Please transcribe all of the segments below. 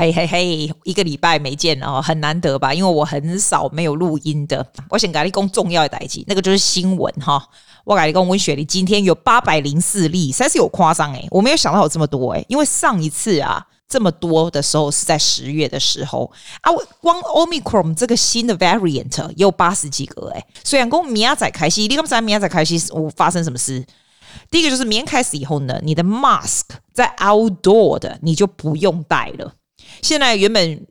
嘿嘿嘿，一个礼拜没见了哦，很难得吧？因为我很少没有录音的。我想跟你讲重要的代志，那个就是新闻哈。我跟你讲温雪梨今天有八百零四例，实在是有夸张诶，我没有想到有这么多诶，因为上一次啊这么多的时候是在十月的时候啊，我光 Omicron 这个新的 variant 也有八十几个诶。虽然讲明仔开心，你刚才明仔开心我发生什么事？第一个就是明天开始以后呢，你的 mask 在 outdoor 的你就不用戴了。现在原本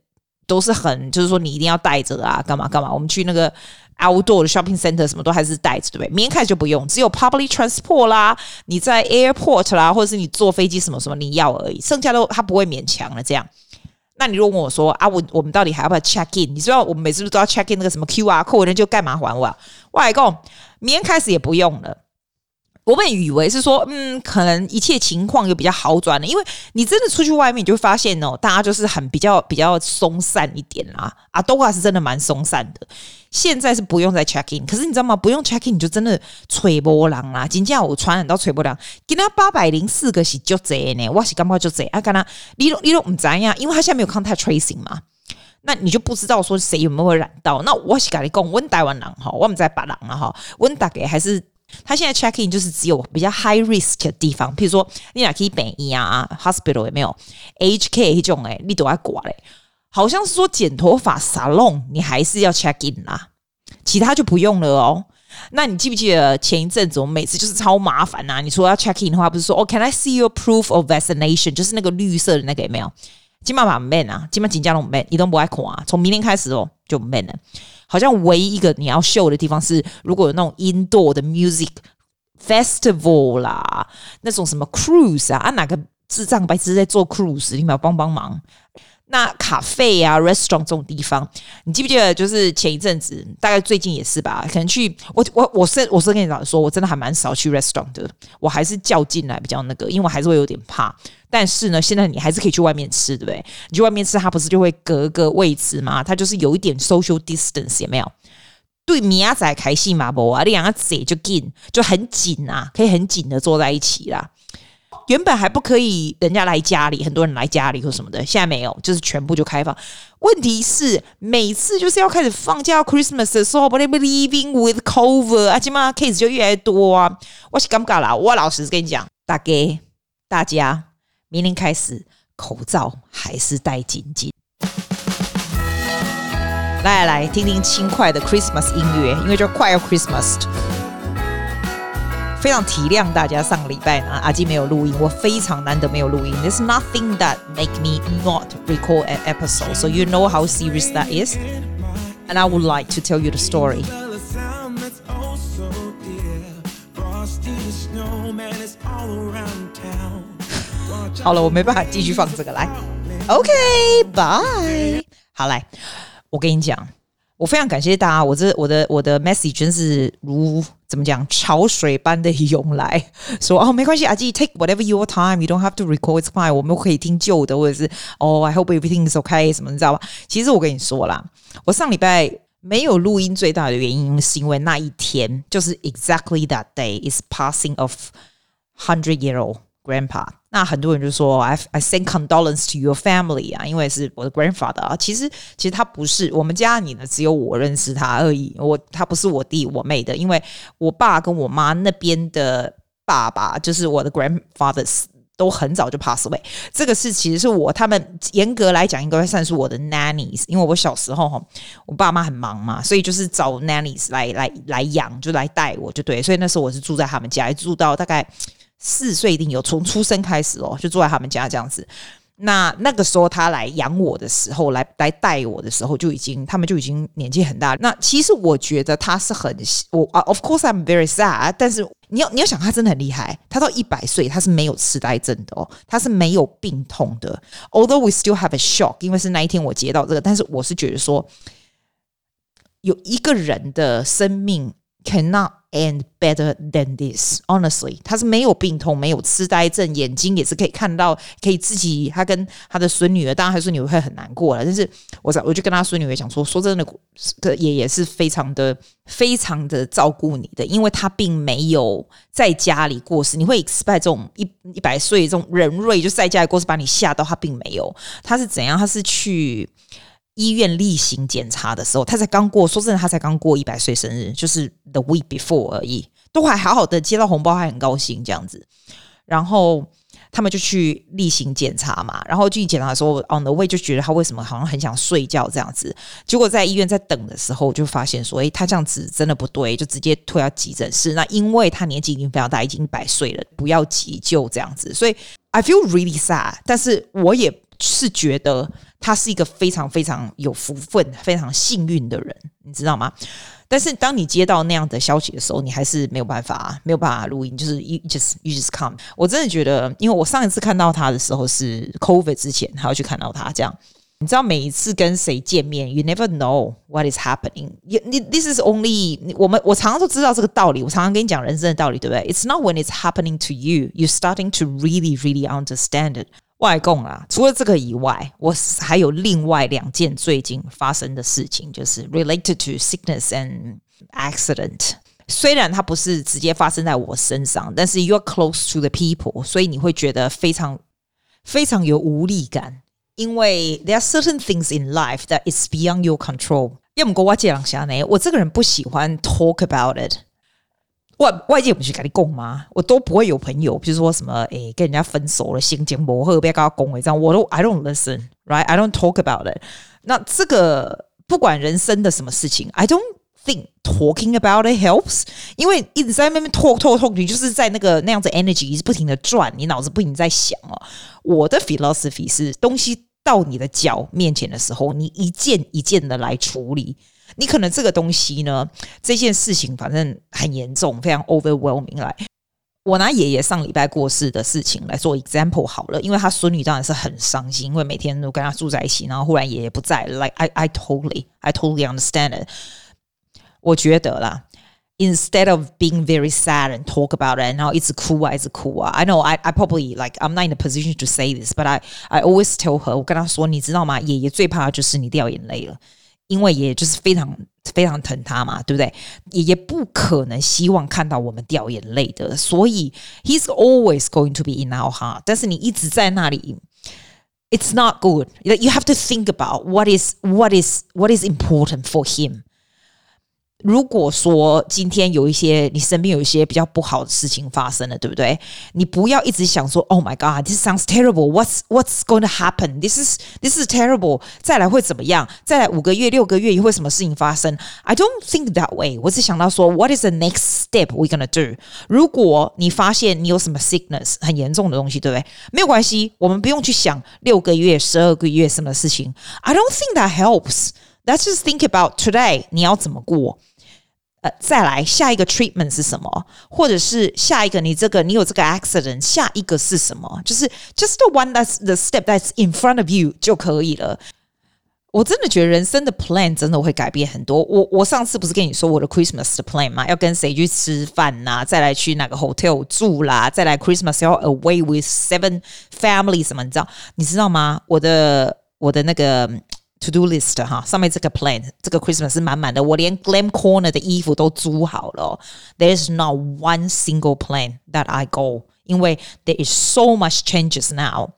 都是很，就是说你一定要带着啊，干嘛干嘛。我们去那个 outdoor 的 shopping center 什么都还是带着，对不对？明天开始就不用，只有 public transport 啦，你在 airport 啦，或者是你坐飞机什么什么你要而已，剩下都他不会勉强了。这样，那你如果问我说啊，我我们到底还要不要 check in？你知道我们每次都要 check in 那个什么 QR code，那就干嘛还我？我来讲，明天开始也不用了。我们以为是说，嗯，可能一切情况又比较好转了，因为你真的出去外面，你就会发现哦，大家就是很比较比较松散一点啦。啊，都还是真的蛮松散的。现在是不用再 check in，可是你知道吗？不用 check in，你就真的吹波浪啦。今天我传染到吹波浪，今天八百零四个是就这呢，我是干嘛就这啊？跟他？你都你都不知呀，因为他现在没有 contact tracing 嘛，那你就不知道说谁有没有染到。那我是跟你讲，温台湾人哈，我们在白狼了哈，温大概还是。他现在 check in 就是只有比较 high risk 的地方，譬如说你哪可以北医啊，hospital 有没有 HK 这种诶，你都要挂嘞。好像是说剪头发 salon 你还是要 check in 啦，其他就不用了哦。那你记不记得前一阵子我每次就是超麻烦呐、啊？你说要 check in 的话，不是说哦，can I see your proof of vaccination？就是那个绿色的那个有没有？金马把 man 啊，金马紧张龙 man，你都不爱看啊。从明天开始哦，就 man 了。好像唯一一个你要秀的地方是，如果有那种 indoor 的 music festival 啦，那种什么 cruise 啊，啊哪个智障白痴在做 cruise，你们要帮帮忙。那咖啡啊，restaurant 这种地方，你记不记得？就是前一阵子，大概最近也是吧，可能去我我我是我是跟你讲说，我真的还蛮少去 restaurant 的，我还是叫进来比较那个，因为我还是会有点怕。但是呢，现在你还是可以去外面吃，对不对？你去外面吃，它不是就会隔个位置吗？它就是有一点 social distance，有没有？对，米亚仔开心嘛不啊？你两个嘴就紧，就很紧啊，可以很紧的坐在一起啦。原本还不可以，人家来家里，很多人来家里或什么的，现在没有，就是全部就开放。问题是每次就是要开始放假 Christmas 的时候，but living with cover 啊，起码 case 就越来越多啊。我是尴尬啦，我老实跟你讲，大家大家明天开始口罩还是戴紧紧。来来来，听听轻快的 Christmas 音乐，因为就快要 Christmas。非常体谅大家，上个礼拜呢，阿基没有录音，我非常难得没有录音。There's nothing that make me not record an episode, so you know how serious that is. And I would like to tell you the story. 好了，我没办法继续放这个来。OK，bye。好来，我跟你讲。 我非常感谢大家，我这我的我的 message 真是如怎么讲潮水般的涌来，说哦没关系，阿基 take whatever your time，you don't have to record it's fine，我们可以听旧的，或者是哦、oh, I hope everything is okay 什么，你知道吧？其实我跟你说啦，我上礼拜没有录音最大的原因是因为那一天就是 exactly that day is passing of hundred year old grandpa。那很多人就说，I I send condolence to your family 啊，因为是我的 grandfather 啊。其实其实他不是我们家里呢，只有我认识他而已。我他不是我弟我妹的，因为我爸跟我妈那边的爸爸，就是我的 grandfathers 都很早就 pass away。这个是其实是我他们严格来讲应该算是我的 nannies，因为我小时候哈，我爸妈很忙嘛，所以就是找 nannies 来来来养，就来带我就对。所以那时候我是住在他们家，住到大概。四岁一定有，从出生开始哦，就住在他们家这样子。那那个时候他来养我的时候，来来带我的时候，就已经他们就已经年纪很大。那其实我觉得他是很我啊，of course I'm very sad。但是你要你要想，他真的很厉害。他到一百岁，他是没有痴呆症的哦，他是没有病痛的。Although we still have a shock，因为是那一天我接到这个，但是我是觉得说，有一个人的生命 cannot。end better than this. Honestly，他是没有病痛，没有痴呆症，眼睛也是可以看到，可以自己。他跟他的孙女儿，当然他孙女儿会很难过了。但是我我就跟他孙女儿讲说，说真的，的爷爷是非常的、非常的照顾你的，因为他并没有在家里过世。你会 expect 这种一一百岁这种人瑞就在家里过世，把你吓到。他并没有，他是怎样？他是去。医院例行检查的时候，他才刚过，说真的，他才刚过一百岁生日，就是 the week before 而已，都还好好的接到红包，还很高兴这样子。然后他们就去例行检查嘛，然后去检查的时候，on the way 就觉得他为什么好像很想睡觉这样子。结果在医院在等的时候，就发现说，诶，他这样子真的不对，就直接推到急诊室。那因为他年纪已经非常大，已经一百岁了，不要急救这样子。所以 I feel really sad，但是我也是觉得。他是一个非常非常有福分、非常幸运的人，你知道吗？但是当你接到那样的消息的时候，你还是没有办法，没有办法录音，就是 you just you just come。我真的觉得，因为我上一次看到他的时候是 COVID 之前，还要去看到他这样。你知道，每一次跟谁见面，you never know what is happening。你 this is only 我们我常常都知道这个道理，我常常跟你讲人生的道理，对不对？It's not when it's happening to you, you starting to really really understand it。外供啊，除了这个以外，我还有另外两件最近发生的事情，就是 related to sickness and accident。虽然它不是直接发生在我身上，但是 you're close to the people，所以你会觉得非常非常有无力感，因为 there are certain things in life that is beyond your control。要么跟我讲下呢，我这个人不喜欢 talk about it。外外界不是跟你讲吗？我都不会有朋友，比如说什么诶，跟人家分手了，心情不好，不要跟他讲诶，这样我都 I don't listen，right？I don't talk about it。那这个不管人生的什么事情，I don't think talking about it helps，因为一直在那边 talk talk talk，你就是在那个那样子 energy 一直不停的转，你脑子不停在想哦。我的 philosophy 是，东西到你的脚面前的时候，你一件一件的来处理。你可能这个东西呢，这件事情反正很严重，非常 overwhelming。来，我拿爷爷上礼拜过世的事情来做 example 好了，因为他孙女当然是很伤心，因为每天都跟他住在一起，然后忽然爷爷不在，like I I totally I totally understand it。我觉得啦，instead of being very sad and talk about it，然后一直哭啊，一直哭啊，I know I I probably like I'm not in a position to say this，but I I always tell her，我跟他说，你知道吗？爷爷最怕的就是你掉眼泪了。因为爷爷就是非常非常疼他嘛，对不对？爷爷不可能希望看到我们掉眼泪的，所以 he's always going to be in our heart。但是你一直在那里，it's not good. You have to think about what is what is what is important for him. 如果说今天有一些你身边有一些比较不好的事情发生了，对不对？你不要一直想说，Oh my God, this sounds terrible. What's What's going to happen? This is This is terrible. 再来会怎么样？再来五个月、六个月以后会什么事情发生？I don't think that way. 我只想到说，What is the next step we gonna do？如果你发现你有什么 sickness 很严重的东西，对不对？没有关系，我们不用去想六个月、十二个月什么事情。I don't think that helps. Let's just think about today. 你要怎么过？呃，再来下一个 treatment 是什么？或者是下一个你这个你有这个 accident，下一个是什么？就是 just the one that's the step that's in front of you 就可以了。我真的觉得人生的 plan 真的会改变很多。我我上次不是跟你说我的 Christmas 的 plan 吗？要跟谁去吃饭呐？再来去哪个 hotel 住啦？再来 Christmas 要 away with seven families 什么？你知道？你知道吗？我的我的那个。To do list 哈，上面这个 plan，这个 Christmas 是满满的，我连 Glam Corner 的衣服都租好了。There's not one single plan that I go，因为 there is so much changes now。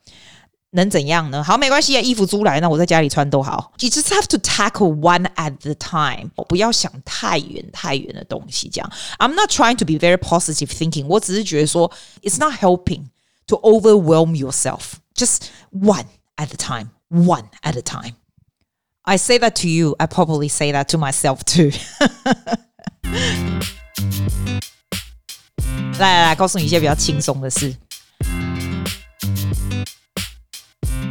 能怎样呢？好，没关系啊，衣服租来，那我在家里穿都好。You just have to tackle one at the time，不要想太远太远的东西。这样，I'm not trying to be very positive thinking，我只是觉得说，It's not helping to overwhelm yourself。Just one at a time，one at a time。 I say that to you, I probably say that to myself too. 来来来，告诉你一些比较轻松的事。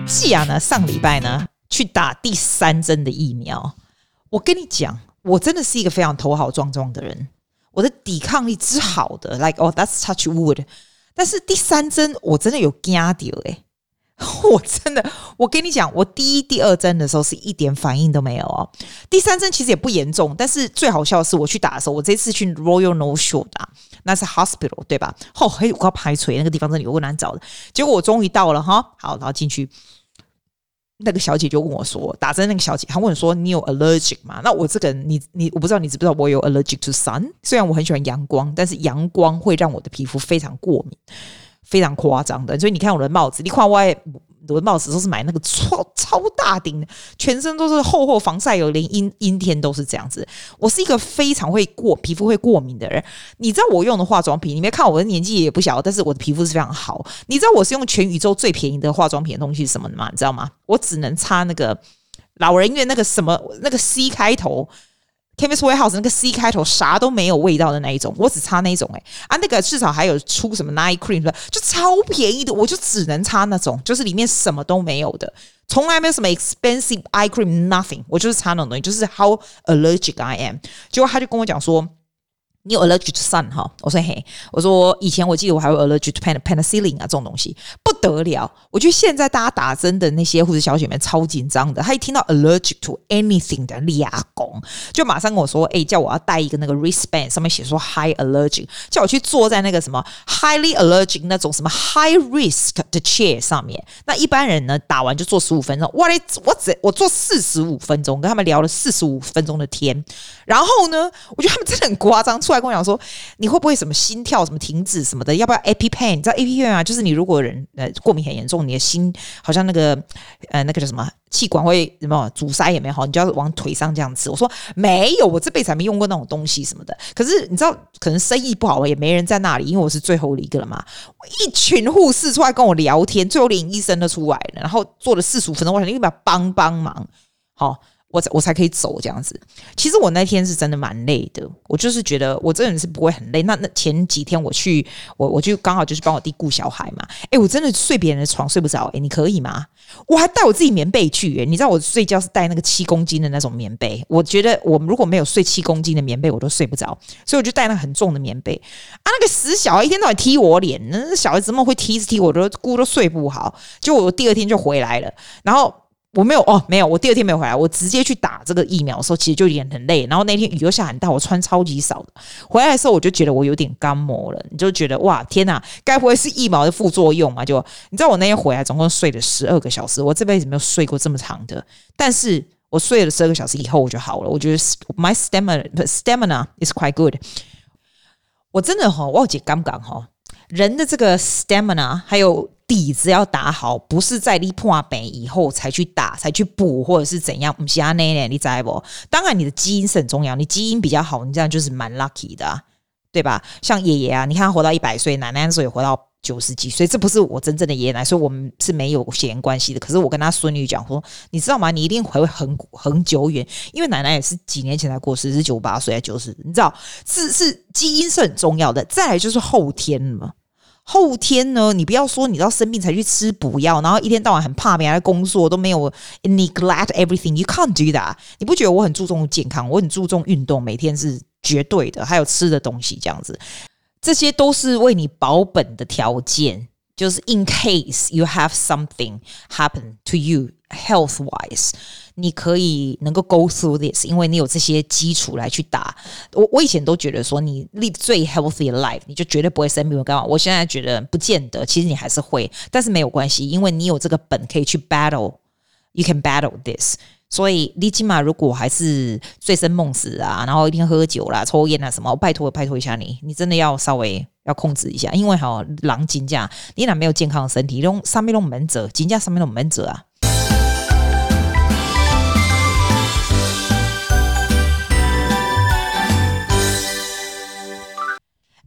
季亚呢，上礼拜呢去打第三针的疫苗。我跟你讲，我真的是一个非常头好壮壮的人，我的抵抗力之好的，like oh that's touch wood。但是第三针我真的有惊到诶。我真的，我跟你讲，我第一、第二针的时候是一点反应都没有哦。第三针其实也不严重，但是最好笑的是，我去打的时候，我这次去 Royal North Shore 打，那是 hospital 对吧？哦，嘿，我要排锤，那个地方真的有够难找的。结果我终于到了哈，好，然后进去，那个小姐就问我说，打针那个小姐，她问说，你有 allergic 吗？那我这个人，你你，我不知道你知不知道，我有 allergic to sun。虽然我很喜欢阳光，但是阳光会让我的皮肤非常过敏。非常夸张的，所以你看我的帽子，你看我我的帽子都是买那个超超大顶的，全身都是厚厚防晒油，连阴阴天都是这样子。我是一个非常会过皮肤会过敏的人，你知道我用的化妆品，你没看我的年纪也不小，但是我的皮肤是非常好。你知道我是用全宇宙最便宜的化妆品的东西是什么吗？你知道吗？我只能擦那个老人院那个什么那个 C 开头。Chemist Warehouse 那个 C 开头啥都没有味道的那一种，我只擦那一种哎、啊，那个至少还有出什么 Night Cream 就超便宜的，我就只能擦那种，就是里面什么都没有的，从来没有什么 expensive eye cream，nothing，我就是擦那种东西，就是 How allergic I am。结果他就跟我讲说。你有 allergic to sun 哈？我说嘿，我说以前我记得我还有 allergic to pen penicillin 啊，这种东西不得了。我觉得现在大家打针的那些护士小姐们超紧张的，她一听到 allergic to anything 的立功，就马上跟我说，哎，叫我要带一个那个 wristband，上面写说 high allergic，叫我去坐在那个什么 highly allergic 那种什么 high risk 的 chair 上面。那一般人呢，打完就坐十五分钟，哇嘞，我只我坐四十五分钟，跟他们聊了四十五分钟的天。然后呢，我觉得他们真的很夸张。出来跟我讲说，你会不会什么心跳什么停止什么的？要不要 EpiPen？你知道 EpiPen 啊？就是你如果人呃过敏很严重，你的心好像那个呃那个叫什么气管会什么阻塞也没好，你就要往腿上这样子。我说没有，我这辈子还没用过那种东西什么的。可是你知道，可能生意不好，也没人在那里，因为我是最后一个了嘛。一群护士出来跟我聊天，最后连医生都出来了，然后做了四十五分钟，我想你要不要帮帮忙？好。我才我才可以走这样子。其实我那天是真的蛮累的，我就是觉得我真的是不会很累。那那前几天我去，我我就刚好就是帮我弟顾小孩嘛。哎，我真的睡别人的床睡不着。哎，你可以吗？我还带我自己棉被去。哎，你知道我睡觉是带那个七公斤的那种棉被。我觉得我如果没有睡七公斤的棉被，我都睡不着。所以我就带那很重的棉被。啊，那个死小孩一天到晚踢我脸，那小孩子怎么会踢一踢我？都姑都睡不好。就我第二天就回来了，然后。我没有哦，没有。我第二天没有回来，我直接去打这个疫苗的时候，其实就有点很累。然后那天雨又下很大，我穿超级少的。回来的时候，我就觉得我有点干磨了。你就觉得哇，天哪，该不会是疫苗的副作用嘛？就你知道，我那天回来总共睡了十二个小时，我这辈子没有睡过这么长的。但是我睡了十二个小时以后，我就好了。我觉得 my stamina stamina is quite good。我真的哈，我姐刚刚哈，人的这个 stamina 还有。底子要打好，不是在你破病以后才去打，才去补，或者是怎样？不是啊，那那你知不？当然，你的基因是很重要，你基因比较好，你这样就是蛮 lucky 的啊，对吧？像爷爷啊，你看他活到一百岁，奶奶那时候也活到九十几岁，这不是我真正的爷爷奶奶，所以我们是没有血缘关系的。可是我跟他孙女讲说，你知道吗？你一定会很很久远，因为奶奶也是几年前才过世，是九八岁还九十，你知道，是是基因是很重要的。再来就是后天嘛。后天呢？你不要说你到生病才去吃补药，然后一天到晚很怕没来工作都没有 neglect everything. You can't do that. 你不觉得我很注重健康，我很注重运动，每天是绝对的，还有吃的东西这样子，这些都是为你保本的条件。就是 in case you have something happen to you health wise，你可以能够 go through this，因为你有这些基础来去打。我我以前都觉得说你 live 最 healthy life，你就绝对不会生病。我干嘛？我现在觉得不见得，其实你还是会，但是没有关系，因为你有这个本可以去 battle，you can battle this。所以你起码如果还是醉生梦死啊，然后一天喝酒啦、抽烟啊什么，我拜托拜托一下你，你真的要稍微。要控制一下，因为哈，狼金价，你俩没有健康的身体，用上面用门者，金价上面用门者啊。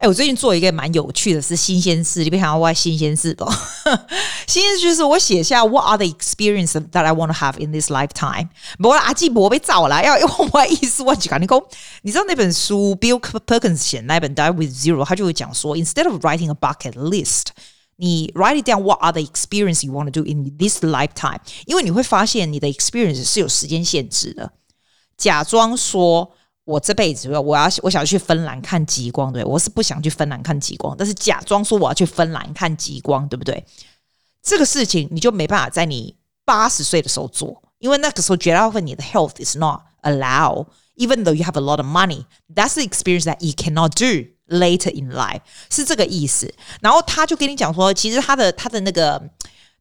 哎，我最近做一个蛮有趣的是新鲜事，你别想要歪新鲜事不？新鲜事就是我写下 What are the experiences that I want to have in this lifetime？不过阿基伯被找了，要用我意思我讲你讲，你知道那本书 Bill Perkins 写那本 Die with Zero，他就会讲说，instead of writing a bucket list，你 write it down What are the experiences you want to do in this lifetime？因为你会发现你的 experience 是有时间限制的，假装说。我这辈子，我要我想去芬兰看极光，对，我是不想去芬兰看极光，但是假装说我要去芬兰看极光，对不对？这个事情你就没办法在你八十岁的时候做，因为那个时候绝大部分你的 health is not allow，even though you have a lot of money, that's the experience that you cannot do later in life，是这个意思。然后他就跟你讲说，其实他的他的那个。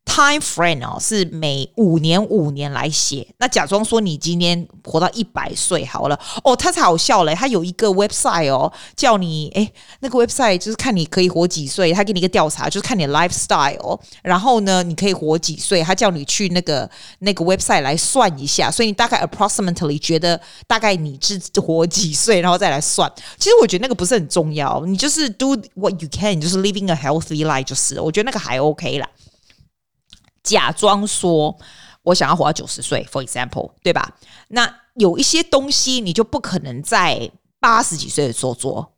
Time frame 哦，是每五年五年来写。那假装说你今天活到一百岁好了哦，他才好笑嘞。他有一个 website 哦，叫你诶，那个 website 就是看你可以活几岁。他给你一个调查，就是看你 lifestyle。然后呢，你可以活几岁？他叫你去那个那个 website 来算一下。所以你大概 approximately 觉得大概你是活几岁，然后再来算。其实我觉得那个不是很重要，你就是 do what you can，就是 living a healthy life 就是。我觉得那个还 OK 啦。假装说我想要活到九十岁，for example，对吧？那有一些东西你就不可能在八十几岁的时候做。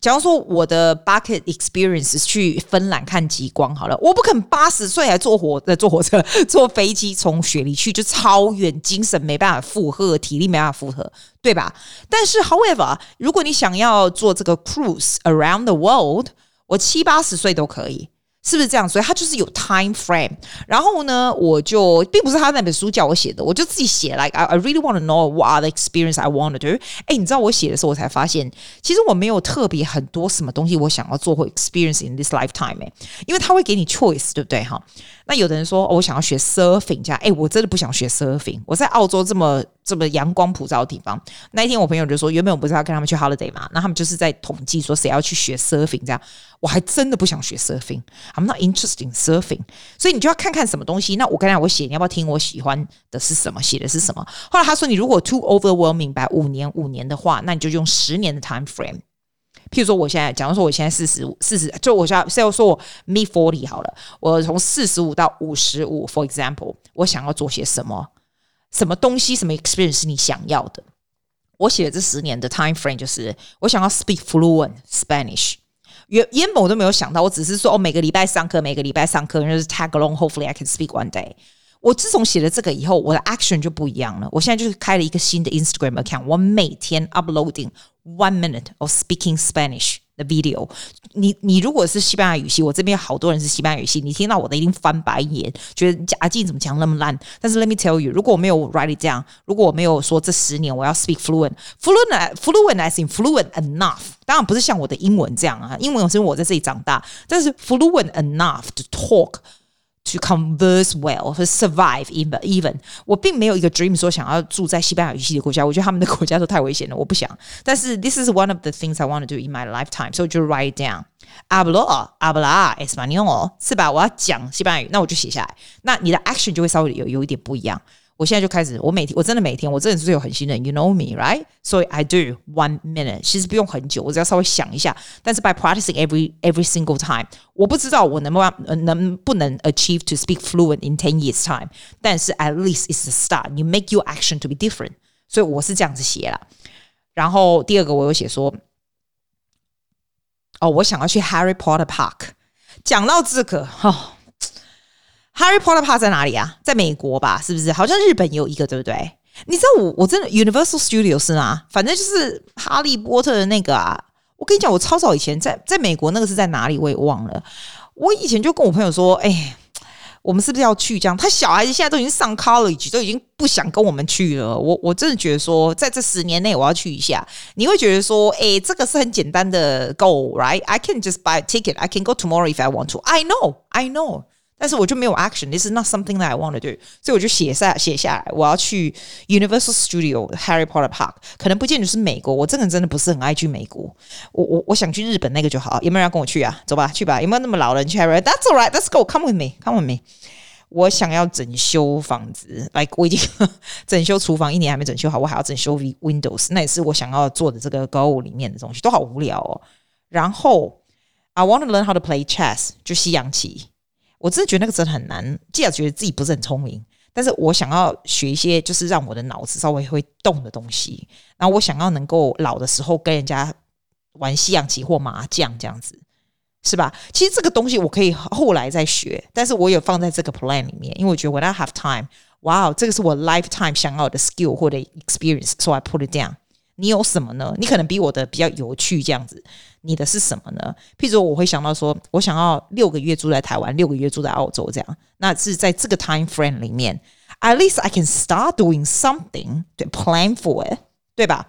假如说我的 bucket experience 去芬兰看极光，好了，我不可能八十岁还坐火呃坐火车 坐飞机从雪梨去，就超远，精神没办法负荷，体力没办法负荷，对吧？但是，however，如果你想要做这个 cruise around the world，我七八十岁都可以。是不是这样？所以他就是有 time frame。然后呢，我就并不是他那本书叫我写的，我就自己写。Like I, I really want to know what are the experience I want to do。哎，你知道我写的时候，我才发现，其实我没有特别很多什么东西我想要做或 experience in this lifetime。哎，因为他会给你 choice，对不对？哈。那有的人说，哦，我想要学 surfing，这样，哎，我真的不想学 surfing。我在澳洲这么这么阳光普照的地方，那一天我朋友就说，原本我不是要跟他们去 holiday 嘛，那他们就是在统计说谁要去学 surfing，这样，我还真的不想学 surfing。I'm not interested in surfing。所以你就要看看什么东西。那我刚才，我写，你要不要听我喜欢的是什么？写的是什么？后来他说，你如果 too overwhelming，五年五年的话，那你就用十年的 time frame。譬如说，我现在，假如说我现在四十五、四十，就我现在，现在说我 me forty 好了，我从四十五到五十五，for example，我想要做些什么？什么东西？什么 experience 是你想要的？我写的这十年的 time frame 就是我想要 speak fluent Spanish。原原本我都没有想到，我只是说，哦，每个礼拜上课，每个礼拜上课，就是 tag along，hopefully I can speak one day。我自从写了这个以后，我的 action 就不一样了。我现在就是开了一个新的 Instagram account，我每天 uploading one minute of speaking Spanish video。你你如果是西班牙语系，我这边好多人是西班牙语系，你听到我的一定翻白眼，觉得阿静怎么讲那么烂？但是 let me tell you，如果我没有 write it down，如果我没有说这十年我要 speak fluent，fluent，fluent as in fluent enough，当然不是像我的英文这样啊，英文是因为我在这里长大，但是 fluent enough to talk。To converse well, to survive even even，我并没有一个 dream 说想要住在西班牙语系的国家，我觉得他们的国家都太危险了，我不想。但是 this is one of the things I want to do in my lifetime, so 就 write down. Hablo, habla español，是吧？我要讲西班牙语，那我就写下来。那你的 action 就会稍微有有一点不一样。 我现在就开始，我每天我真的每天，我真的是有恒心的，you know me, right? So I do one minute，其实不用很久，我只要稍微想一下。但是 by practicing every every single time，我不知道我能不能能不能 achieve to speak fluent in ten years time，但是 at least it's a start. You make your action to be different，所以我是这样子写啦。然后第二个我有写说，哦，我想要去 Harry Potter Park。讲到这个，哦。 Harry Potter Park 在哪里啊？在美国吧，是不是？好像日本也有一个，对不对？你知道我我真的 Universal Studios 是吗？反正就是哈利波特的那个啊。我跟你讲，我超早以前在在美国那个是在哪里，我也忘了。我以前就跟我朋友说，哎，我们是不是要去这样？他小孩子现在都已经上 college，都已经不想跟我们去了。我我真的觉得说，在这十年内我要去一下。你会觉得说，哎，这个是很简单的，Go right，I can just buy a ticket. I can go tomorrow if I want to. I know, I know. 但是我就没有 action. This is not something that I want to do. 所以我就写下写下来，我要去 Universal Studio Harry Potter Park。可能不见得是美国，我这个人真的不是很爱去美国。我我我想去日本那个就好。有没有人要跟我去啊？走吧，去吧。有没有那么老人去 Harry? That's all right. Let's go. Come with me. Come with me. 我想要整修房子，like 我已经整修厨房一年还没整修好，我还要整修 Windows。那也是我想要做的这个 goal 里面的东西，都好无聊哦。然后 I want to learn how to play chess，就西洋棋。 我真的觉得那个真的很难，既然觉得自己不是很聪明，但是我想要学一些就是让我的脑子稍微会动的东西，然后我想要能够老的时候跟人家玩西洋棋或麻将这样子，是吧？其实这个东西我可以后来再学，但是我有放在这个 plan 里面，因为我觉得 when I have time，哇，这个是我 lifetime 想要的 skill 或者 experience，so I put it down。你有什么呢？你可能比我的比较有趣，这样子。你的是什么呢？譬如，我会想到说，我想要六个月住在台湾，六个月住在澳洲，这样。那是在这个 time frame 里面，at least I can start doing something to plan for it，对吧？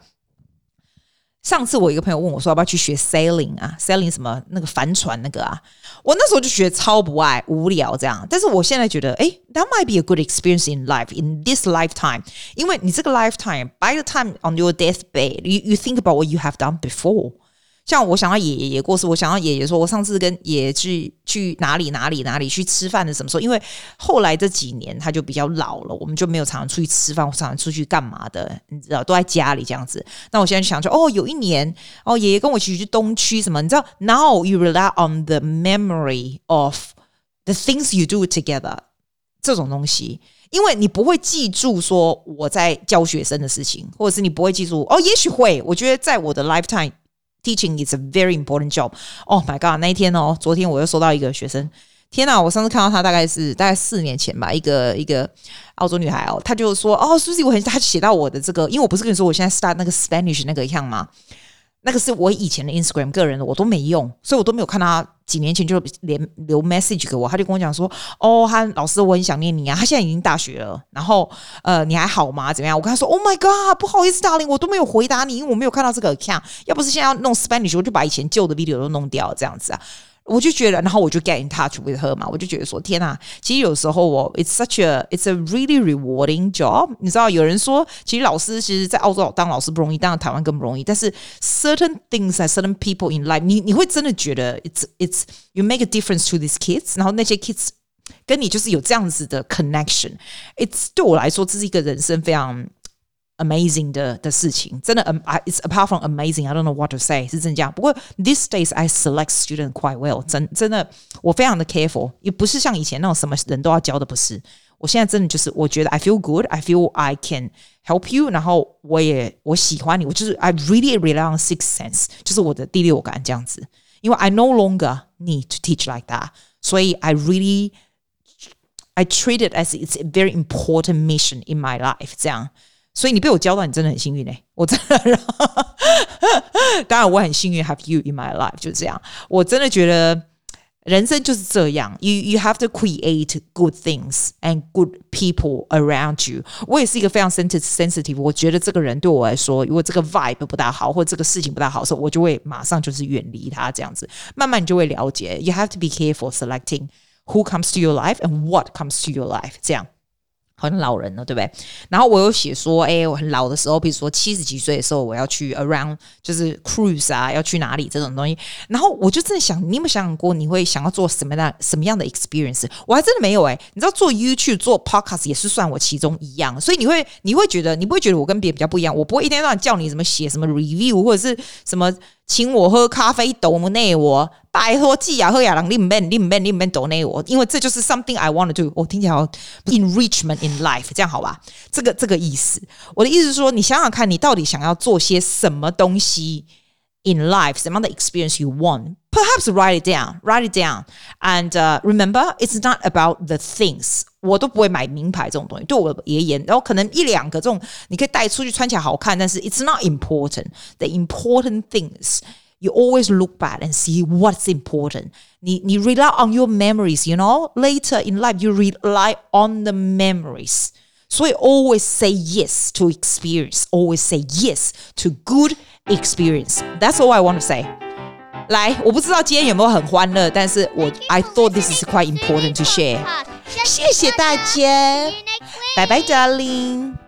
上次我一个朋友问我说，要不要去学 sailing 啊？sailing 什么？那个帆船那个啊？我那时候就觉得超不爱，无聊这样。但是我现在觉得，诶，that might be a good experience in life in this lifetime。因为你这个 lifetime，by the time on your deathbed，you you think about what you have done before。像我想到爷爷过世，我想到爷爷说，我上次跟爷爷去去哪里哪里哪里去吃饭的什么时候？因为后来这几年他就比较老了，我们就没有常常出去吃饭，我常常出去干嘛的，你知道，都在家里这样子。那我现在想说，哦，有一年哦，爷爷跟我一起去东区什么？你知道，now you rely on the memory of the things you do together 这种东西，因为你不会记住说我在教学生的事情，或者是你不会记住哦，也许会。我觉得在我的 lifetime。Teaching is a very important job. Oh my god！那一天哦，昨天我又收到一个学生，天呐，我上次看到他大概是大概四年前吧，一个一个澳洲女孩哦，她就说哦，Susie，我很，她写到我的这个，因为我不是跟你说我现在 start 那个 Spanish 那个一样吗？那个是我以前的 Instagram 个人的，我都没用，所以我都没有看他几年前就连留 message 给我，他就跟我讲说，哦，他老师我很想念你啊，他现在已经大学了，然后呃你还好吗？怎么样？我跟他说，Oh my God，不好意思，Darling，我都没有回答你，因为我没有看到这个 account，要不是现在要弄 Spanish，我就把以前旧的 video 都弄掉，这样子啊。我就觉得，然后我就 get in touch with her 嘛，我就觉得说，天呐，其实有时候我，it's such a it's a really rewarding job。你知道，有人说，其实老师其实，在澳洲当老师不容易，当然台湾更不容易。但是 certain things and certain people in life，你你会真的觉得 it's it's you make a difference to these kids。然后那些 kids 跟你就是有这样子的 connection。It's 对我来说，这是一个人生非常。Amazing 的的事情，真的，It's apart from amazing. I don't know what to say，是真这样。不过 these days I select student quite well，真真的，我非常的 careful，也不是像以前那种什么人都要教的，不是。我现在真的就是，我觉得 I feel good，I feel I can help you，然后我也我喜欢你，我就是 I really rely on sixth sense，就是我的第六感这样子。因为 I no longer need to teach like that，所以 I really I treat it as it's a very important mission in my life，这样。 所以你被我教到，你真的很幸运哎！我真的，当然我很幸运，have you in my life，就是这样。我真的觉得人生就是这样，you you have to create good things and good people around you。我也是一个非常 sensitive，sensitive，我觉得这个人对我来说，如果这个 vibe 不大好，或这个事情不大好的时候，我就会马上就是远离他，这样子。慢慢你就会了解，you have to be careful selecting who comes to your life and what comes to your life，这样。很老人了，对不对？然后我有写说，哎，我很老的时候，比如说七十几岁的时候，我要去 around，就是 cruise 啊，要去哪里这种东西。然后我就真的想，你有没有想过，你会想要做什么样什么样的 experience？我还真的没有哎。你知道做 YouTube 做 podcast 也是算我其中一样，所以你会你会觉得你不会觉得我跟别人比较不一样？我不会一天到晚叫你什么写什么 review 或者是什么。请我喝咖啡，抖内我拜托记啊，喝亚郎，你唔免，你唔免，你唔免抖内我，因为这就是 something I want to do。我听起来好 enrichment in life，这样好吧？这个这个意思，我的意思是说，你想想看，你到底想要做些什么东西 ？In life, some of the experience you want, perhaps write it down, write it down, and uh, remember, it's not about the things. 我都不会买名牌这种东西，对我而言，然后可能一两个这种你可以带出去穿起来好看，但是 it's not important. The important things you always look back and see what's important. 你你 rely on your memories, you know. Later in life, you rely on the memories. 所以 always say yes to experience. Always say yes to good. Experience. That's all I want to say. 来，我不知道今天有没有很欢乐，但是我 I thought this is quite important to share. 谢谢大家，拜拜，darling。